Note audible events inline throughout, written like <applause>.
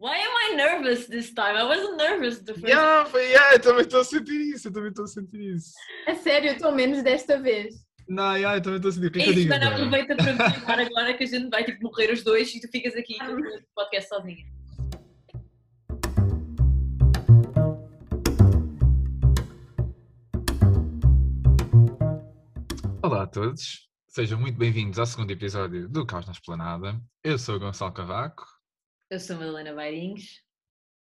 Why am I nervous this time? I wasn't nervous the first Yeah, foi, yeah, eu também estou a sentir isso, eu também estou a sentir isso. A sério, estou menos desta vez. Não, yeah, eu também estou a sentir. O que é É que eu isso, digo mano, agora? aproveita para me filmar <laughs> agora que a gente vai tipo morrer os dois e tu ficas aqui no podcast sozinha. Olá a todos, sejam muito bem-vindos ao segundo episódio do Caos na Esplanada. Eu sou o Gonçalo Cavaco Eu sou a Madalena Bairinhos.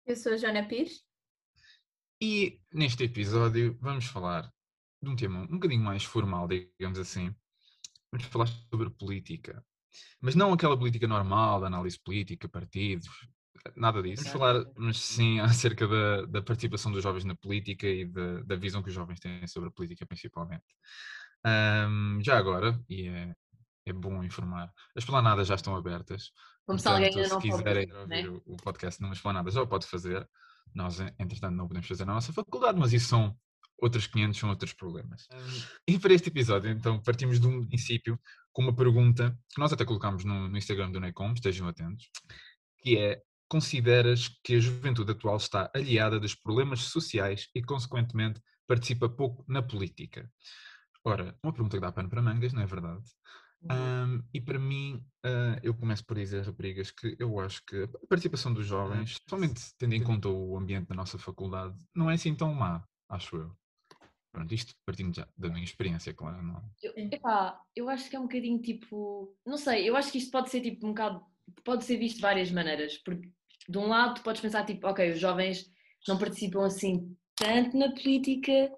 Eu sou a Joana Pires. e neste episódio vamos falar de um tema um bocadinho mais formal, digamos assim. Vamos falar sobre política, mas não aquela política normal, análise política, partidos, nada disso. Vamos falar, mas sim, <laughs> acerca da, da participação dos jovens na política e da, da visão que os jovens têm sobre a política, principalmente. Ahm, já agora, e é, é bom informar, as planadas já estão abertas. Como se alguém ainda não se quiserem fazer, ouvir né? o, podcast numas planadas, já o pode fazer. Nós, en- entretanto, não podemos fazer na nossa faculdade, mas isso são outros 500, são outros problemas. E para este episódio, então, partimos de um princípio com uma pergunta que nós até colocámos no, no Instagram do NECOM, estejam atentos, que é, consideras que a juventude atual está aliada dos problemas sociais e, consequentemente, participa pouco na política? Ora, uma pergunta que dá pano para mangas, não é verdade? Uhum. Ahm, e para mim, ah, eu começo por dizer, raparigas, que eu acho que a participação dos jovens, somente tendo em conta o ambiente da nossa faculdade, não é assim tão má, acho eu. Pronto, isto partindo já da minha experiência, claro. Não. Eu, epá, eu acho que é um bocadinho tipo. Não sei, eu acho que isto pode ser tipo um bocado. Pode ser visto de várias maneiras. Porque de um lado tu podes pensar tipo, ok, os jovens não participam assim tanto na política.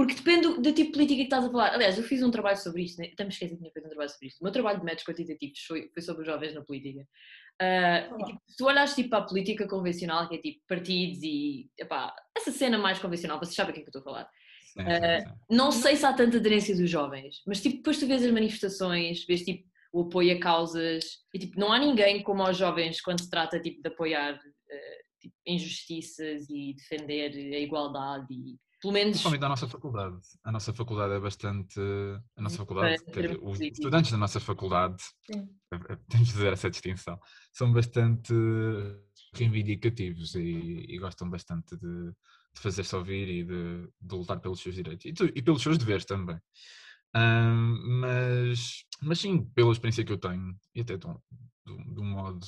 Porque depende do, do tipo de política que estás a falar. Aliás, eu fiz um trabalho sobre isto, né? até me esqueci que tinha feito um trabalho sobre isto. O meu trabalho de métodos quantitativos foi, foi sobre os jovens na política. Ah, e, tipo, se tu olhas tipo, para a política convencional, que é tipo partidos e epá, essa cena mais convencional, vocês sabem o que é que eu estou a falar. Sim, Eh, sim, sim. Não sei se há tanta aderência dos jovens, mas tipo, depois tu vês as manifestações, vês tipo o apoio a causas e tipo, não há ninguém como aos jovens quando se trata tipo, de apoiar eh, tipo, injustiças e defender a igualdade e pelo menos Principalmente da nossa faculdade. A nossa faculdade é bastante. A nossa faculdade, dizer, os estudantes da nossa faculdade, Sim. eh, eh, temos de fazer essa distinção, são bastante reivindicativos e, e gostam bastante de, de fazer-se ouvir e de, de lutar pelos seus direitos e, e pelos seus deveres também. Ahm, mas, mas sim, pela experiência que eu tenho, e até de um, de um- de um modo,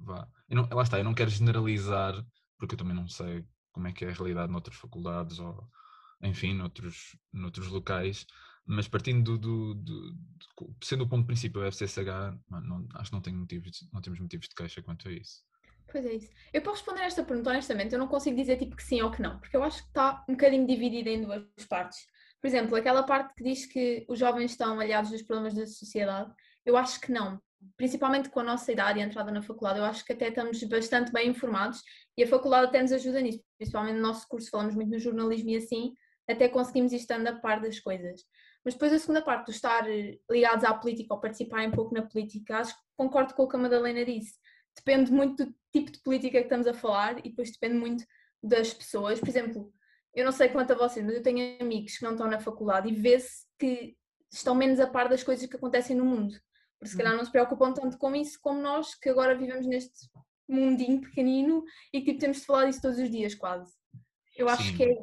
vá. Eu não, lá está, eu não quero generalizar, porque eu também não sei como é que é a realidade noutras faculdades ou, enfim, noutros, noutros locais, mas partindo do, do- do- do- sendo o ponto princípio o FCSH, mano, não- acho que não, tenho motivos, não temos motivos de queixa quanto a isso. Pois é isso. Eu para responder a esta pergunta, honestamente, eu não consigo dizer tipo que sim ou que não, porque eu acho que está um bocadinho dividida em duas partes. Por exemplo, aquela parte que diz que os jovens estão aliados dos problemas da sociedade, eu acho que não. Principalmente com a nossa idade e a entrada na faculdade, eu acho que até estamos bastante bem informados e a faculdade até nos ajuda nisso. Principalmente no nosso curso, falamos muito no jornalismo e assim, até conseguimos ir estando a par das coisas. Mas depois a segunda parte, do estar eh, ligados à política ou participarem um pouco na política, acho que concordo com o que a Madalena disse. Depende muito do tipo de política que estamos a falar e depois depende muito das pessoas. Por exemplo, eu não sei quanto a vocês, mas eu tenho amigos que não estão na faculdade e vê-se que estão menos a par das coisas que acontecem no mundo. Porque se calhar não se preocupam tanto com isso como nós, que agora vivemos neste mundinho pequenino e que tipo, temos de falar disso todos os dias, quase. Eu acho Sim. que é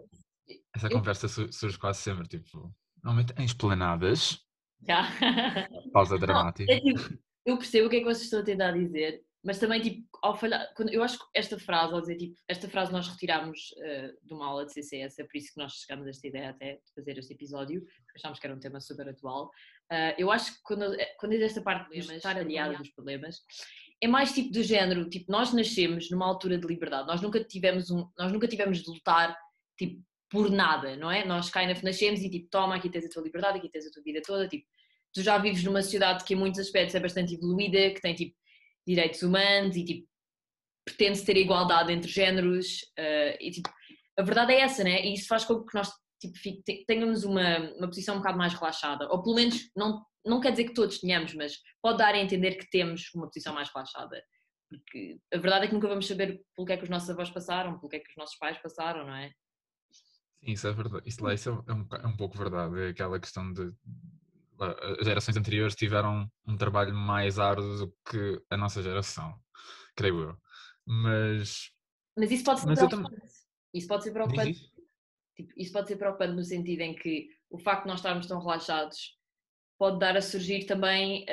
Essa Eu- conversa su- surge quase sempre, tipo, normalmente em esplanadas, Já. <laughs> pausa Não, dramática. é tipo, eu percebo o que é que vocês estão a tentar dizer, mas também, tipo, ao falhar, quando, eu acho que esta frase, ao dizer, tipo, esta frase nós retirámos eh, de uma aula de CCS, é por isso que nós chegamos a esta ideia até de fazer este episódio, achámos que era um tema super atual. Ah, eu acho que quando, quando diz esta parte de estar aliada dos problemas, é mais tipo do género, tipo, nós nascemos numa altura de liberdade, nós nunca tivemos um, nós nunca tivemos de lutar, tipo, por nada, não é? Nós cá ainda nascemos e tipo, toma, aqui tens a tua liberdade, aqui tens a tua vida toda, tipo, tu já vives numa sociedade que em muitos aspectos é bastante evoluída, que tem tipo direitos humanos e tipo pretende-se ter igualdade entre géneros eh, e tipo a verdade é essa, né? E isso faz com que nós tipo, fique- te- tenhamos uma, uma posição um bocado mais relaxada, ou pelo menos não, não quer dizer que todos tenhamos, mas pode dar a entender que temos uma posição mais relaxada. Porque a verdade é que nunca vamos saber pelo que é que os nossos avós passaram, pelo que é que os nossos pais passaram, não é? Sim, isso é verdade. Isso, lá, isso é, um, é um pouco verdade. É aquela questão de. As gerações anteriores tiveram um trabalho mais árduo do que a nossa geração, creio eu. Mas. Mas isso pode ser Mas preocupante. Isso pode ser preocupante. isso? Tipo, isso pode ser preocupante no sentido em que o facto de nós estarmos tão relaxados pode dar a surgir também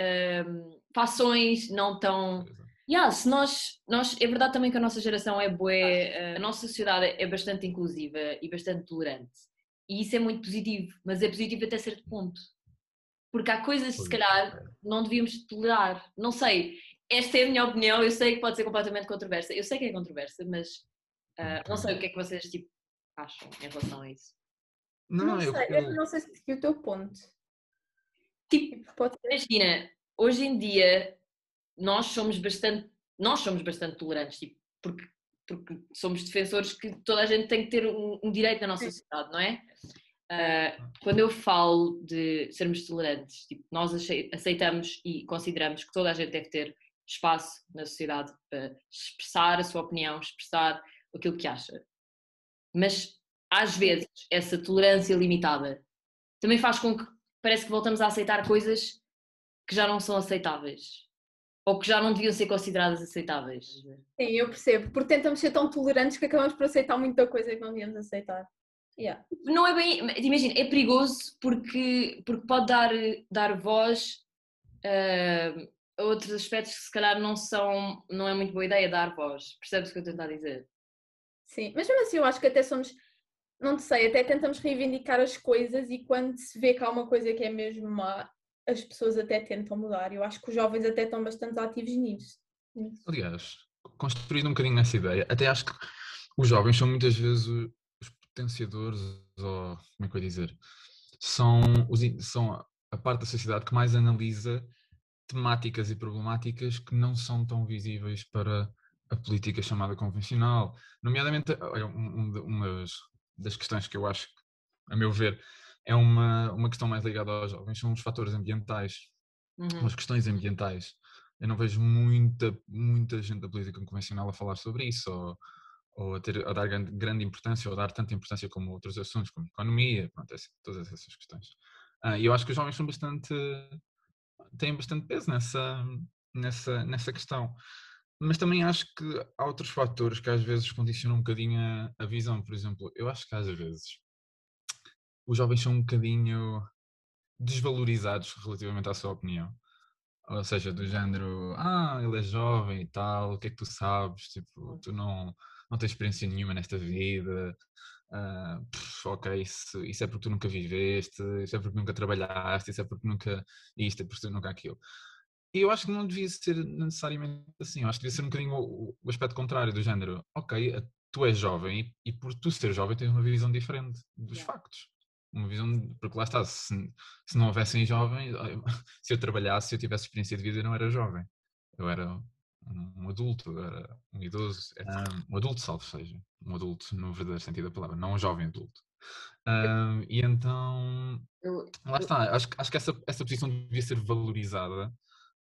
hum, fações não tão. Yeah, se nós, nós, é verdade também que a nossa geração é bué, a nossa sociedade é bastante inclusiva e bastante tolerante. E isso é muito positivo, mas é positivo até certo ponto. Porque há coisas que se calhar não devíamos tolerar. Não sei, esta é a minha opinião, eu sei que pode ser completamente controversa. Eu sei que é controversa, mas ah, não sei o que é que vocês tipo, acham em relação a isso. Não, Não, eu, sei, eu- não sei se percebi o teu ponto. Tipo, Tipo, pode ser. imagina, hoje em dia nós somos bastante, nós somos bastante tolerantes, tipo, porque, porque somos defensores que toda a gente tem que ter um, um direito na nossa sociedade, não é? Ah, quando eu falo de sermos tolerantes, tipo, nós acei- aceitamos e consideramos que toda a gente deve ter espaço na sociedade para expressar a sua opinião, expressar aquilo que acha. Mas às vezes essa tolerância limitada também faz com que parece que voltamos a aceitar coisas que já não são aceitáveis ou que já não deviam ser consideradas aceitáveis. Sim, eu percebo. Porque tentamos ser tão tolerantes que acabamos por aceitar muita coisa que não devíamos aceitar. Yeah. Não é bem, imagina, é perigoso porque, porque pode dar, dar voz ah, a outros aspectos que se calhar não são, não é muito boa ideia dar voz. Percebes o que eu estou a tentar dizer? Sim, mas mesmo assim eu acho que até somos, não te sei, até tentamos reivindicar as coisas e quando se vê que há uma coisa que é mesmo má, as pessoas até tentam mudar. Eu acho que os jovens até estão bastante ativos nisso. aliás, construindo um bocadinho essa ideia, até acho que os jovens são muitas vezes potenciadores, ou como é que eu ia dizer, são, os são a parte da sociedade que mais analisa temáticas e problemáticas que não são tão visíveis para a política chamada convencional. Nomeadamente, olha, um- um uma das- das questões que eu acho, a meu ver, é uma, uma questão mais ligada aos jovens, são os fatores ambientais Uhum. as questões ambientais. Eu não vejo muita, muita gente da política convencional a falar sobre isso, ou, ou a, ter, a dar grande, grande importância, ou a dar tanta importância como outros assuntos, como economia, pronto, esse- todas essas questões. Ah, E eu acho que os jovens são bastante, têm bastante peso nessa, nessa, nessa questão. Mas também acho que há outros fatores que às vezes condicionam um bocadinho a, a visão. Por exemplo, eu acho que às vezes os jovens são um bocadinho desvalorizados relativamente à sua opinião. Ou seja, do género, ah, ele é jovem e tal, o que é que tu sabes? Tipo, tu não, não tens experiência nenhuma nesta vida. ah, pff, ok, isso, isso é porque tu nunca viveste, isso é porque nunca trabalhaste, isso é porque nunca isto, é porque nunca aquilo. E eu acho que não devia ser necessariamente assim, eu acho que devia ser um bocadinho o, o aspecto contrário, do género, ok, tu és jovem e, e por tu ser jovem tens uma visão diferente dos Yeah. factos. Uma visão, porque lá está, se, se não houvessem jovens, <laughs> se eu trabalhasse, se eu tivesse experiência de vida, eu não era jovem. Eu era um, um adulto, eu era um idoso, era um adulto, salvo seja. Um adulto no verdadeiro sentido da palavra, não um jovem adulto. Ah, e então, lá está, acho, que- acho que essa, essa posição devia ser valorizada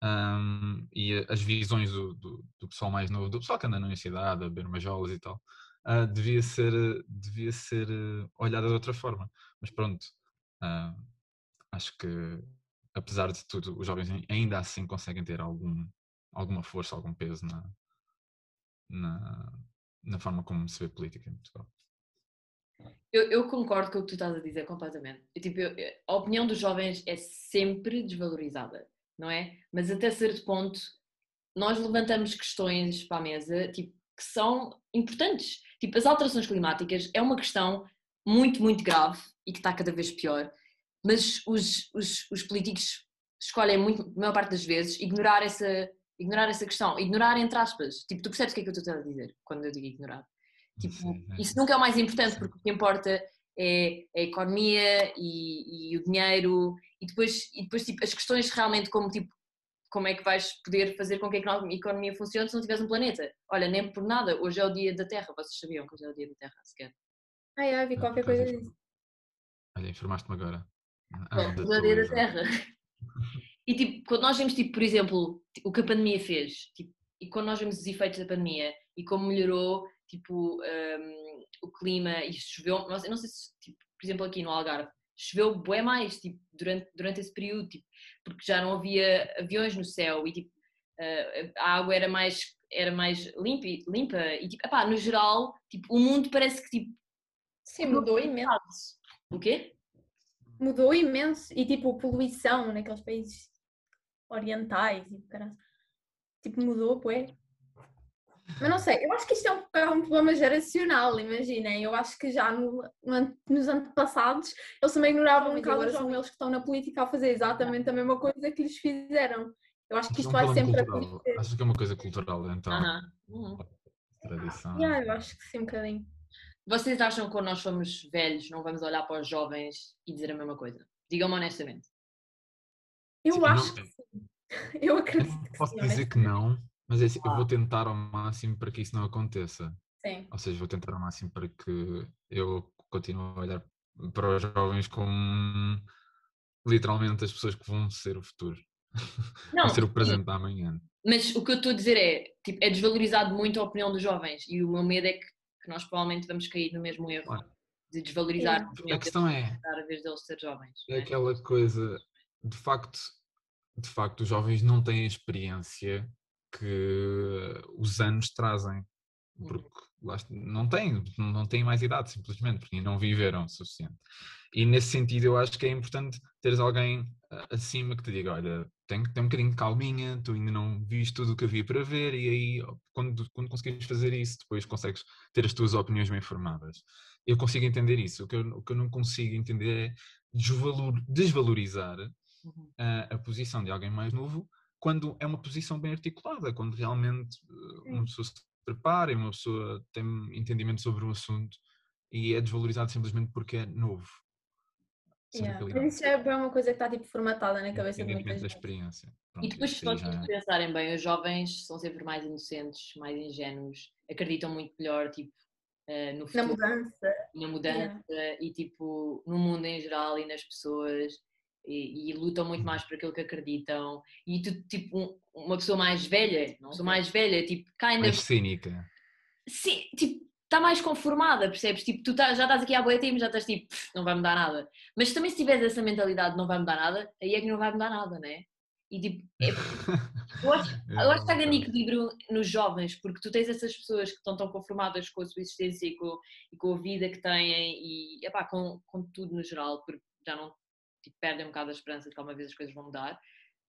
ahm, e as visões do, do, do pessoal mais novo, do pessoal que anda na universidade, a beber umas jolas e tal, ah, devia ser, devia ser eh, olhada de outra forma. Mas pronto, ah, acho que apesar de tudo, os jovens ai- ainda assim conseguem ter algum, alguma força, algum peso na, na, na forma como se vê política em Portugal. Eu, eu concordo com o que tu estás a dizer completamente. Eu, tipo, eu- a opinião dos jovens é sempre desvalorizada, não é? Mas até certo ponto, nós levantamos questões para a mesa tipo, que são importantes. Tipo, as alterações climáticas é uma questão muito, muito grave e que está cada vez pior, mas os, os, os políticos escolhem muito, a maior parte das vezes, ignorar essa, ignorar essa questão. Ignorar entre aspas. Tipo, tu percebes o que é que eu estou a dizer quando eu digo ignorar? Tipo, é. isso nunca é o mais importante, porque o que importa é a economia e, e o dinheiro e depois, e depois tipo, as questões realmente como tipo como é que vais poder fazer com que a economia funcione se não tiveres um planeta? Olha, nem por nada, hoje é o dia da Terra, vocês sabiam que hoje é o dia da Terra, sequer. Ah, já, vi qualquer coisa informa- disso. Olha, informaste-me agora. Ah, Bom, hoje é o dia da Terra. <laughs> E tipo, quando nós vemos, tipo, por exemplo, o que a pandemia fez, tipo, e quando nós vemos os efeitos da pandemia e como melhorou, tipo, um, o clima e choveu, eu não sei se, tipo, por exemplo, aqui no Algarve, choveu bué mais, tipo, durante, durante esse período, tipo, porque já não havia aviões no céu e, tipo, uh, a água era mais, era mais limpa, limpa e tipo, epá, no geral, tipo, o mundo parece que tipo. Sim, mudou imenso. O quê? Mudou imenso. E tipo, poluição naqueles países orientais e. Tipo, mudou, poé. Mas não sei, eu acho que isto é um, é um problema geracional, imaginem. Eu acho que já no, no, nos antepassados eles também ignoravam um bocado, são eles que estão na política a fazer exatamente a mesma coisa que lhes fizeram. Eu acho que isto vai sempre acontecer. Acho que é uma coisa cultural, então. Uhum. Tradição. Yeah, eu acho que sim, um bocadinho. Vocês acham que quando nós somos velhos não vamos olhar para os jovens e dizer a mesma coisa? Digam-me honestamente. Eu sim, acho <laughs> não, que sim. Eu acredito. Eu posso sim, dizer que não, mas é assim, ah. eu vou tentar ao máximo para que isso não aconteça. Sim. Ou seja, vou tentar ao máximo para que eu continue a olhar para os jovens como literalmente as pessoas que vão ser o futuro. <laughs> Não, vão ser o presente da manhã. Mas o que eu estou a dizer é, tipo, é desvalorizado muito a opinião dos jovens e o meu medo é que, que nós provavelmente vamos cair no mesmo erro de desvalorizar a, a questão é a vez deles ser jovens. É, é aquela coisa, de facto, de facto, os jovens não têm a experiência que os anos trazem, uhum. porque não têm, não têm mais idade, simplesmente, porque não viveram o suficiente. E nesse sentido, eu acho que é importante teres alguém acima que te diga: olha, tem que ter um bocadinho de calminha, tu ainda não viste tudo o que havia para ver, e aí, quando, quando conseguires fazer isso, depois consegues ter as tuas opiniões bem formadas. Eu consigo entender isso. O que eu, o que eu não consigo entender é desvalor, desvalorizar uhum. a, a posição de alguém mais novo quando é uma posição bem articulada, quando realmente eh, uma pessoa se prepara e uma pessoa tem entendimento sobre o assunto e é desvalorizado simplesmente porque é novo. Yeah. Mas isso é uma coisa que está tipo formatada na cabeça de muita gente. da experiência. Pronto, e depois, se nós já... pensarem bem, os jovens são sempre mais inocentes, mais ingênuos, acreditam muito melhor, tipo, uh, no futuro. Na mudança. Na mudança yeah. e, tipo, no mundo em geral e nas pessoas e, e, lutam muito mais por aquilo que acreditam. E tu, tipo, uma pessoa mais velha, uma pessoa mais velha, tipo, kind mais of... cínica. Sim, tipo, está mais conformada, percebes? Tipo, tu tá, já estás aqui há boa tempo, já estás tipo, não vai mudar nada. Mas também se tiveres essa mentalidade não vai mudar nada, aí é que não vai mudar nada, né? E tipo, é... <laughs> eu, acho, eu acho que está grande equilíbrio nos jovens, porque tu tens essas pessoas que estão tão conformadas com a sua existência e com, e com a vida que têm e epá, com, com tudo no geral, porque já não tipo, perdem um bocado a esperança de que alguma vez as coisas vão mudar.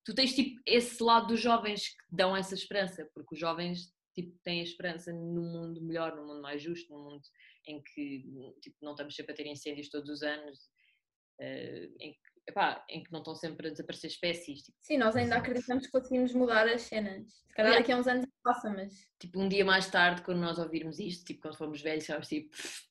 Tu tens tipo esse lado dos jovens que dão essa esperança, porque os jovens tipo, têm a esperança num mundo melhor, num mundo mais justo, num mundo em que tipo, não estamos sempre a ter incêndios todos os anos, uh, em, que, epá, em que não estão sempre a desaparecer espécies. Tipo, Sim, nós ainda acreditamos que conseguimos mudar as cenas. Se calhar daqui a uns anos passa, mas. Tipo, um dia mais tarde, quando nós ouvirmos isto, tipo, quando formos velhos, sabes, tipo <laughs>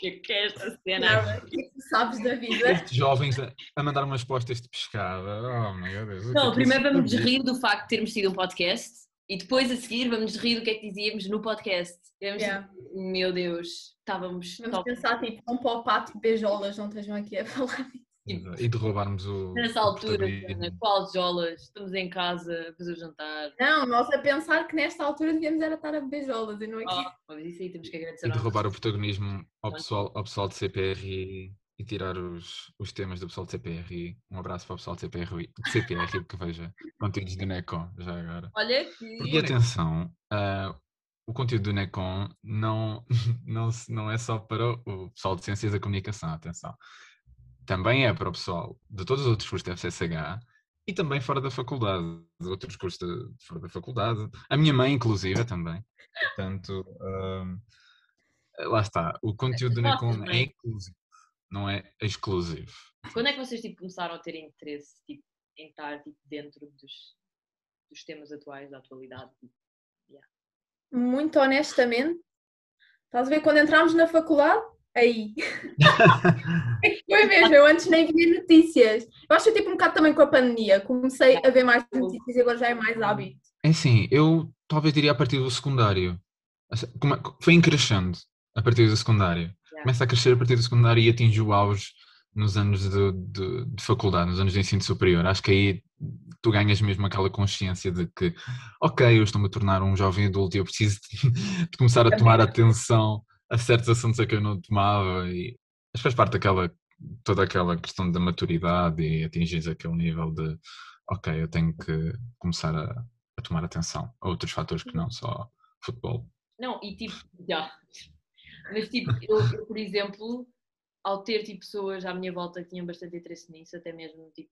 que é que é esta cena? O que é que tu sabes da vida? Estes jovens a, a mandar umas postas de pescada. Oh meu Deus. Não, primeiro vamos rir do facto de termos sido um podcast e depois a seguir vamos rir do que é que dizíamos no podcast. Vamos yeah. meu Deus, estávamos. Vamos top. pensar tipo, um pó pato beijolas, não estejam aqui a falar disso. E de roubarmos o. Nessa altura, qual jolas? Estamos em casa a fazer o jantar. Não, nós a pensar que nesta altura devíamos era estar a beber jolas e não aqui. Oh, mas isso aí temos que agradecer. E de roubar o protagonismo ao pessoal, ao pessoal de CPRI e tirar os, os temas do pessoal de CPRI. Um abraço para o pessoal de CPRI, de CPRI que veja conteúdos do NECON já agora. Olha aqui. E atenção, uh, o conteúdo do NECON não, <laughs> não, não é só para o pessoal de Ciências da Comunicação, atenção também é para o pessoal de todos os outros cursos da FCSH e também fora da faculdade, de outros cursos de, fora da faculdade. A minha mãe, inclusive, também. Portanto, um, lá está. O conteúdo do NECOM é inclusivo, não é exclusivo. Quando é que vocês tipo, começaram a ter interesse tipo, em estar tipo, dentro dos, dos temas atuais, da atualidade? Yeah. Muito honestamente, estás a ver quando entramos na faculdade? Aí. <laughs> Foi mesmo, eu antes nem via notícias. Eu acho tipo um bocado também com a pandemia. Comecei a ver mais notícias e agora já é mais hábito. É assim, eu talvez diria a partir do secundário. Assim, foi crescendo a partir do secundário. Começa a crescer a partir do secundário e atinge o auge nos anos de, de, de, faculdade, nos anos de ensino superior. Acho que aí tu ganhas mesmo aquela consciência de que, ok, eu estou-me a tornar um jovem adulto e eu preciso de, <laughs> de começar a tomar atenção a certos assuntos a que eu não tomava e mas faz parte daquela toda aquela questão da maturidade e atingir aquele nível de ok, eu tenho que começar a, a tomar atenção a outros fatores que não só futebol. Não, e tipo, já. Mas tipo, eu, eu, por exemplo, ao ter tipo pessoas à minha volta que tinham bastante interesse nisso, até mesmo tipo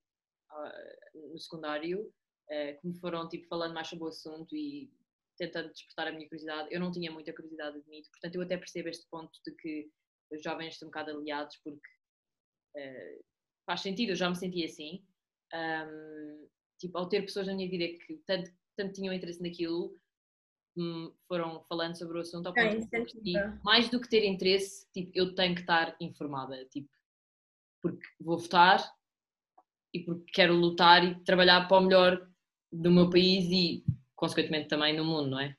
uh, no secundário, uh, que me foram tipo falando mais sobre o assunto e tentando despertar a minha curiosidade, eu não tinha muita curiosidade admito, portanto eu até percebo este ponto de que os jovens estão um bocado aliados porque uh, faz sentido, eu já me senti assim. Um, tipo, ao ter pessoas na minha vida que tanto, tanto tinham interesse naquilo, hum, foram falando sobre o assunto ao ponto é, de mais do que ter interesse, tipo, eu tenho que estar informada, tipo, porque vou votar e porque quero lutar e trabalhar para o melhor do meu país e, consequentemente, também no mundo, não é?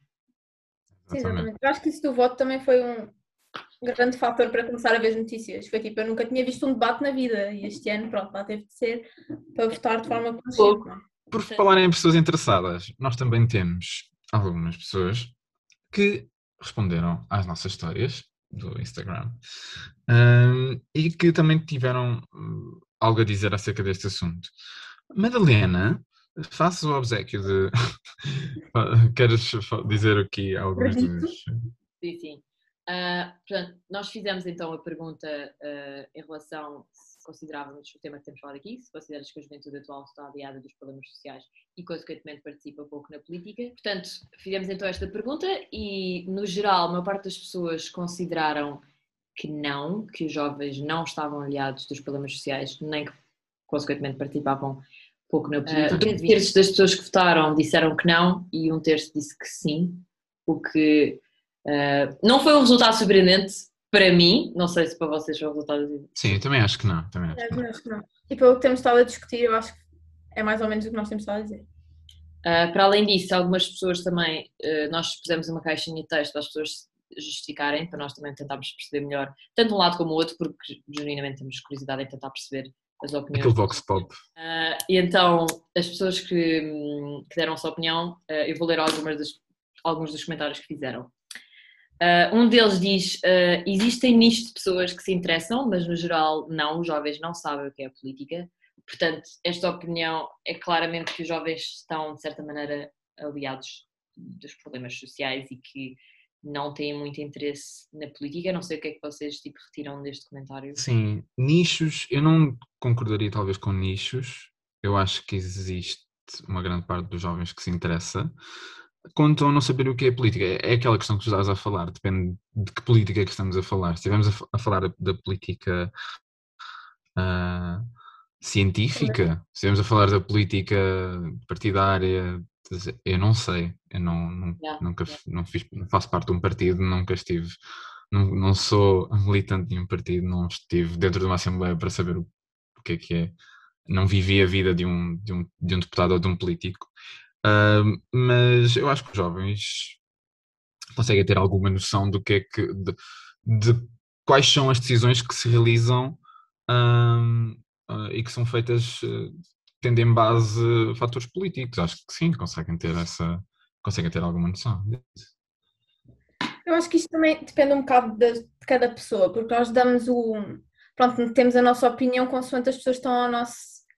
Sim, exatamente. Eu acho que isso do voto também foi um grande fator para começar a ver as notícias. Foi tipo, eu nunca tinha visto um debate na vida e este ano, pronto, lá teve de ser para votar de forma consciente. Por falar em pessoas interessadas, nós também temos algumas pessoas que responderam às nossas histórias do Instagram um, e que também tiveram hum, algo a dizer acerca deste assunto. Madalena, faço o obsequio de. <laughs> Queres dizer aqui alguns dos. Sim, sim. Uh, portanto, nós fizemos então a pergunta uh, em relação se considerávamos o tema que temos falado aqui, se consideras que a juventude atual está aliada dos problemas sociais e, consequentemente, participa pouco na política. Portanto, fizemos então esta pergunta e, no geral, a maior parte das pessoas consideraram que não, que os jovens não estavam aliados dos problemas sociais, nem que, consequentemente, participavam pouco na política. Uh, um terço das pessoas que votaram disseram que não e um terço disse que sim, o que Uh, não foi um resultado surpreendente para mim, não sei se para vocês foi um resultado surpreendente. Sim, eu também acho que não. Também acho, que acho que não. E pelo que temos estado a discutir, eu acho que é mais ou menos o que nós temos estado a dizer. Uh, para além disso, algumas pessoas também, uh, nós pusemos uma caixinha de texto para as pessoas justificarem, para nós também tentarmos perceber melhor, tanto um lado como o outro, porque genuinamente temos curiosidade em tentar perceber as opiniões. Aquele vox pop. Uh, e então, as pessoas que, hum, que deram a sua opinião, eu vou ler algumas das, alguns dos comentários que fizeram. Uh, um deles diz: uh, existem nichos de pessoas que se interessam, mas no geral não, os jovens não sabem o que é política. Portanto, esta opinião é claramente que os jovens estão, de certa maneira, aliados dos problemas sociais e que não têm muito interesse na política. Não sei o que é que vocês tipo, retiram deste comentário. Sim, nichos, eu não concordaria talvez com nichos. Eu acho que existe uma grande parte dos jovens que se interessa quanto a não saber o que é política, é aquela questão que tu estás a falar, depende de que política é que estamos a falar. Se estivermos a, a falar da política uh, científica, se estivermos a falar da política partidária, eu não sei, eu não, não yeah, nunca yeah. Não, fiz, não faço parte de um partido, nunca estive, não, não sou militante de um partido, não estive dentro de uma assembleia para saber o, o que é que é, não vivi a vida de um, de um, de um deputado ou de um político. Uh, mas eu acho que os jovens conseguem ter alguma noção do que é que de, de quais são as decisões que se realizam uh, e que são feitas uh, tendo em base fatores políticos. Acho que sim, conseguem ter essa conseguem ter alguma noção. Eu acho que isto também depende um bocado de, de cada pessoa, porque nós damos o. Pronto, temos a nossa opinião consoante as pessoas estão ao nosso,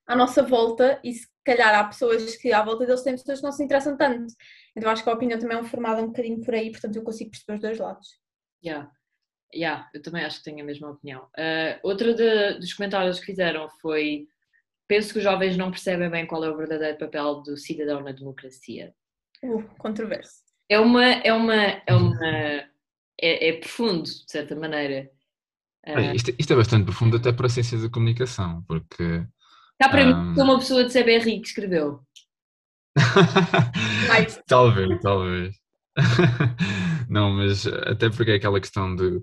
à nossa volta e se calhar há pessoas que à volta deles têm pessoas que não se interessam tanto. Então acho que a opinião também é formada um bocadinho por aí, portanto eu consigo perceber os dois lados. Yeah. Yeah, eu também acho que tenho a mesma opinião. Uh, outra de, dos comentários que fizeram foi: penso que os jovens não percebem bem qual é o verdadeiro papel do cidadão na democracia. Uh, controverso. É uma. É, uma, é, uma é, é profundo, de certa maneira. Uh, isto, isto, é bastante profundo, até para a ciência da comunicação, porque Cá para um... mim, sou uma pessoa de CBRI que escreveu. <laughs> talvez, talvez. <laughs> não, mas até porque é aquela questão de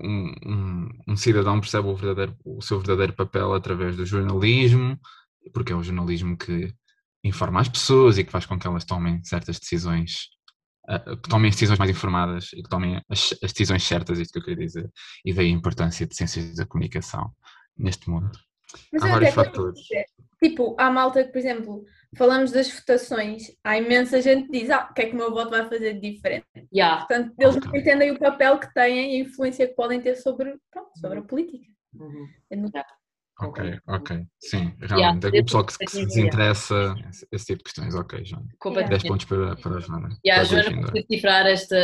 um, um, um, cidadão percebe o, verdadeiro, o seu verdadeiro papel através do jornalismo, porque é o jornalismo que informa as pessoas e que faz com que elas tomem certas decisões, uh, que tomem as decisões mais informadas e que tomem as, as decisões certas, isto que eu queria dizer, e daí a importância de ciências da comunicação neste mundo. Mas há vários fatores. Tipo, há malta que, por exemplo, falamos das votações, há imensa gente que diz, ah, o que é que o meu voto vai fazer de diferente? Yeah. Portanto, eles não entendem o papel que têm e a influência que podem ter sobre, pronto, sobre a política. Uhum. É no... Ok, ok. Sim, realmente. Yeah, o pessoal que, que se desinteressa, esse, esse, tipo de questões, ok, Joana. Yeah. 10 pontos para, para a Joana. E yeah, a Joana por decifrar este,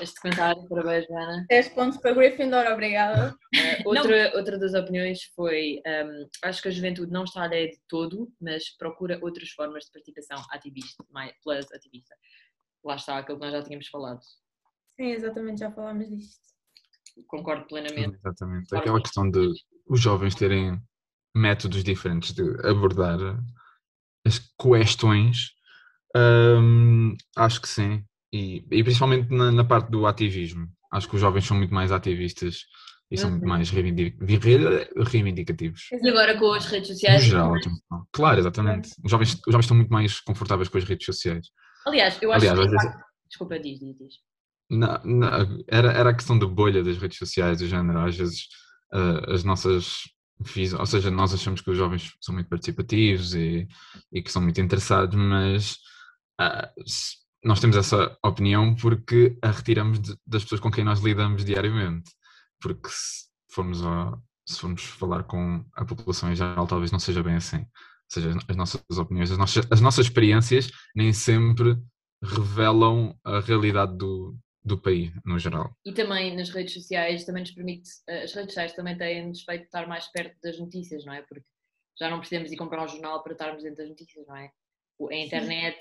este comentário. Parabéns, Joana. 10 pontos para Gryffindor, obrigada. <laughs> Uh, outra, outra das opiniões foi: um, acho que a juventude não está a ideia de todo, mas procura outras formas de participação ativista, mais, plus ativista. Lá está aquilo que nós já tínhamos falado. Sim, exatamente, já falámos disto. Concordo plenamente. Exatamente. Aquela questão de os jovens terem métodos diferentes de abordar as questões, hum, acho que sim. E, e principalmente na, na, parte do ativismo. Acho que os jovens são muito mais ativistas e são muito uhum. mais reivindicativos. E agora com as redes sociais? No geral, claro, exatamente. Os jovens, os jovens estão muito mais confortáveis com as redes sociais. Aliás, eu acho Aliás, que. Vezes... Desculpa, diz, diz, diz. Não, não, era, era a questão da bolha das redes sociais, do género. Às vezes uh, as nossas ou seja, nós achamos que os jovens são muito participativos e, e que são muito interessados, mas uh, nós temos essa opinião porque a retiramos de, das pessoas com quem nós lidamos diariamente. Porque se formos, a, se formos falar com a população em geral, talvez não seja bem assim. Ou seja, as nossas opiniões, as nossas, as nossas experiências nem sempre revelam a realidade do, do país, no geral. E também nas redes sociais, também nos permite, eh, as redes sociais também têm-nos feito estar mais perto das notícias, não é? Porque já não precisamos ir comprar um jornal para estarmos dentro das notícias, não é? A internet,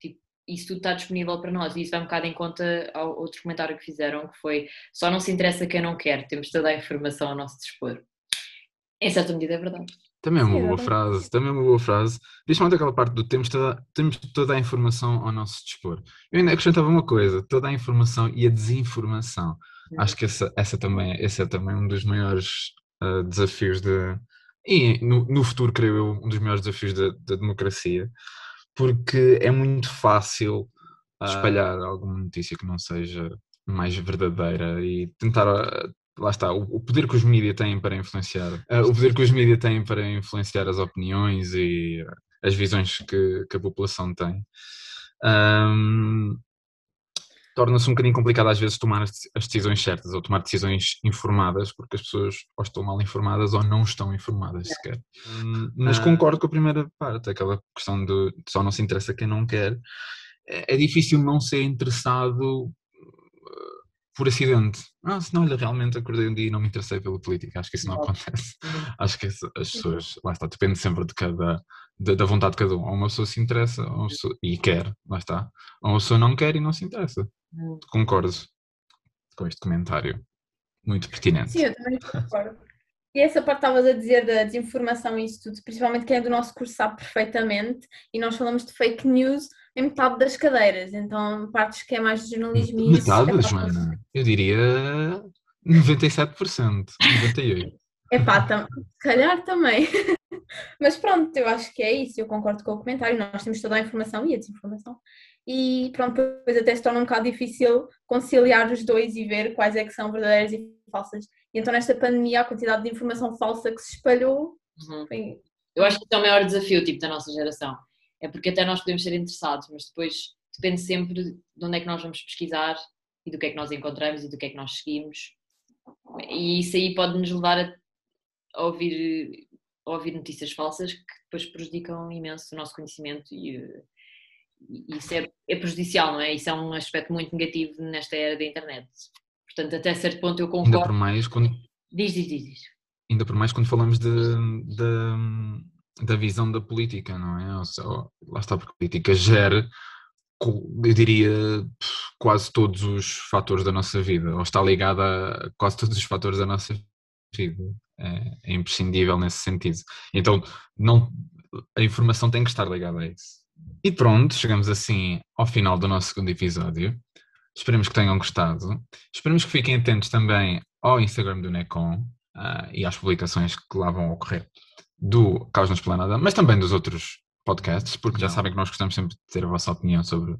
tipo, isso tudo está disponível para nós e isso vai um bocado em conta ao outro comentário que fizeram, que foi só não se interessa quem não quer, temos toda a informação ao nosso dispor. Em certa medida é verdade. Também é uma boa frase, também é uma boa frase. Principalmente aquela parte do temos toda, temos toda a informação ao nosso dispor. Eu ainda acrescentava uma coisa, toda a informação e a desinformação. Uhum. Acho que essa, essa também, esse é também um dos maiores uh, desafios de. E no, no, futuro, creio eu, um dos maiores desafios da, da democracia, porque é muito fácil uh, espalhar alguma notícia que não seja mais verdadeira e tentar uh, lá está, o, poder que os mídias têm para influenciar, uh, o poder que os mídias têm para influenciar as opiniões e as visões que, que a população tem. Um, torna-se um bocadinho complicado às vezes tomar as decisões certas ou tomar decisões informadas, porque as pessoas ou estão mal informadas ou não estão informadas sequer. Um, mas concordo com a primeira parte, aquela questão de só não se interessa quem não quer. É, é difícil não ser interessado por acidente. Ah, se não, olha, realmente acordei um dia e não me interessei pela política. Acho que isso não acontece. Acho que as pessoas, lá está, depende sempre de cada, de, da vontade de cada um. Ou uma pessoa se interessa pessoa, e quer, lá está. Ou uma pessoa não quer e não se interessa. Concordo com este comentário. Muito pertinente. Sim, eu também concordo. E essa parte estavas a dizer da desinformação e isso tudo, principalmente quem é do nosso curso sabe perfeitamente, e nós falamos de fake news em metade das cadeiras, então partes que é mais de jornalismo e Metade, é Joana? Eu diria 97%, 98%. É pá, tam, se calhar também. <laughs> Mas pronto, eu acho que é isso, eu concordo com o comentário, nós temos toda a informação e a desinformação. E pronto, depois até se torna um bocado difícil conciliar os dois e ver quais é que são verdadeiras e falsas. E então nesta pandemia a quantidade de informação falsa que se espalhou. Uhum. Foi... Eu acho que é o maior desafio tipo, da nossa geração é porque até nós podemos ser interessados, mas depois depende sempre de onde é que nós vamos pesquisar e do que é que nós encontramos e do que é que nós seguimos. E isso aí pode nos levar a ouvir, a ouvir notícias falsas que depois prejudicam imenso o nosso conhecimento e, e isso é, é, prejudicial, não é? Isso é um aspecto muito negativo nesta era da internet. Portanto, até certo ponto eu concordo. Ainda por mais quando... Diz, diz, diz, diz. Ainda por mais quando falamos de, de da visão da política, não é? Ou seja, lá está, porque a política gera, eu diria, quase todos os fatores da nossa vida, ou está ligada a quase todos os fatores da nossa vida. É, é imprescindível nesse sentido. Então, não, a informação tem que estar ligada a isso. E pronto, chegamos assim ao final do nosso segundo episódio. Esperemos que tenham gostado. Esperemos que fiquem atentos também ao Instagram do Necon uh, e às publicações que lá vão ocorrer do Caos na Esplanada, mas também dos outros podcasts, porque já sabem que nós gostamos sempre de ter a vossa opinião sobre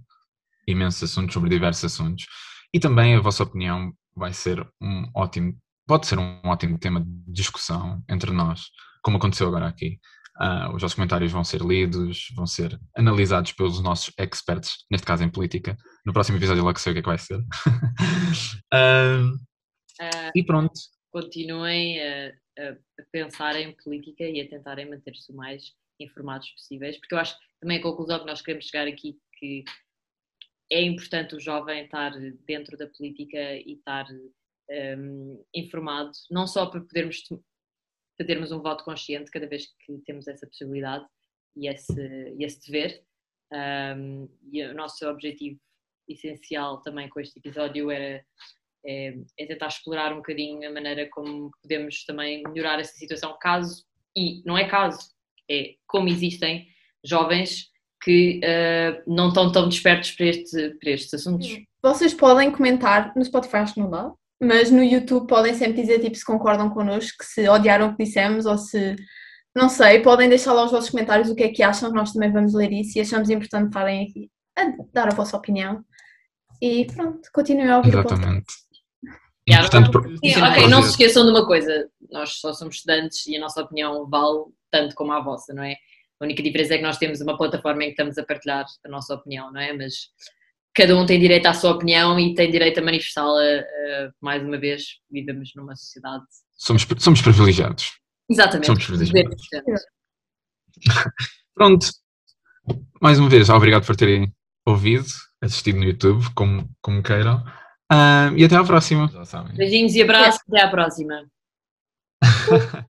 imensos assuntos, sobre diversos assuntos. E também a vossa opinião vai ser um ótimo, pode ser um ótimo tema de discussão entre nós, como aconteceu agora aqui. Uh, os vossos comentários vão ser lidos, vão ser analisados pelos nossos experts, neste caso em política. No próximo episódio logo sei o que é que vai ser. uh, <laughs> uh, e pronto. Continuem a a, a pensar em política e a tentarem manter-se o mais informados possíveis, porque eu acho também a conclusão que nós queremos chegar aqui que é importante o jovem estar dentro da política e estar um, informado, não só para podermos para um voto consciente cada vez que temos essa possibilidade e esse, esse dever. Um, e o nosso objetivo essencial também com este episódio era é, é, tentar explorar um bocadinho a maneira como podemos também melhorar essa situação, caso, e não é caso, é como existem jovens que uh, não estão tão despertos para, este, para estes assuntos. Vocês podem comentar, no Spotify acho que não dá, mas no YouTube podem sempre dizer tipo, se concordam connosco, se odiaram o que dissemos ou se não sei, podem deixar lá os vossos comentários o que é que acham, nós também vamos ler isso e achamos importante estarem aqui a dar a vossa opinião. E pronto, continuem a ouvir Exatamente. O Importante Sim, ok, não se esqueçam de uma coisa, nós só somos estudantes e a nossa opinião vale tanto como a vossa, não é? A única diferença é que nós temos uma plataforma em que estamos a partilhar a nossa opinião, não é? Mas cada um tem direito à sua opinião e tem direito a manifestá-la uh, mais uma vez. Vivemos numa sociedade. Somos, somos privilegiados. Exatamente. Somos privilegiados. <laughs> Pronto. Mais uma vez, obrigado por terem ouvido, assistido no YouTube, como, como queiram. Uh, e até à próxima. Beijinhos e abraços. Até à próxima. <laughs>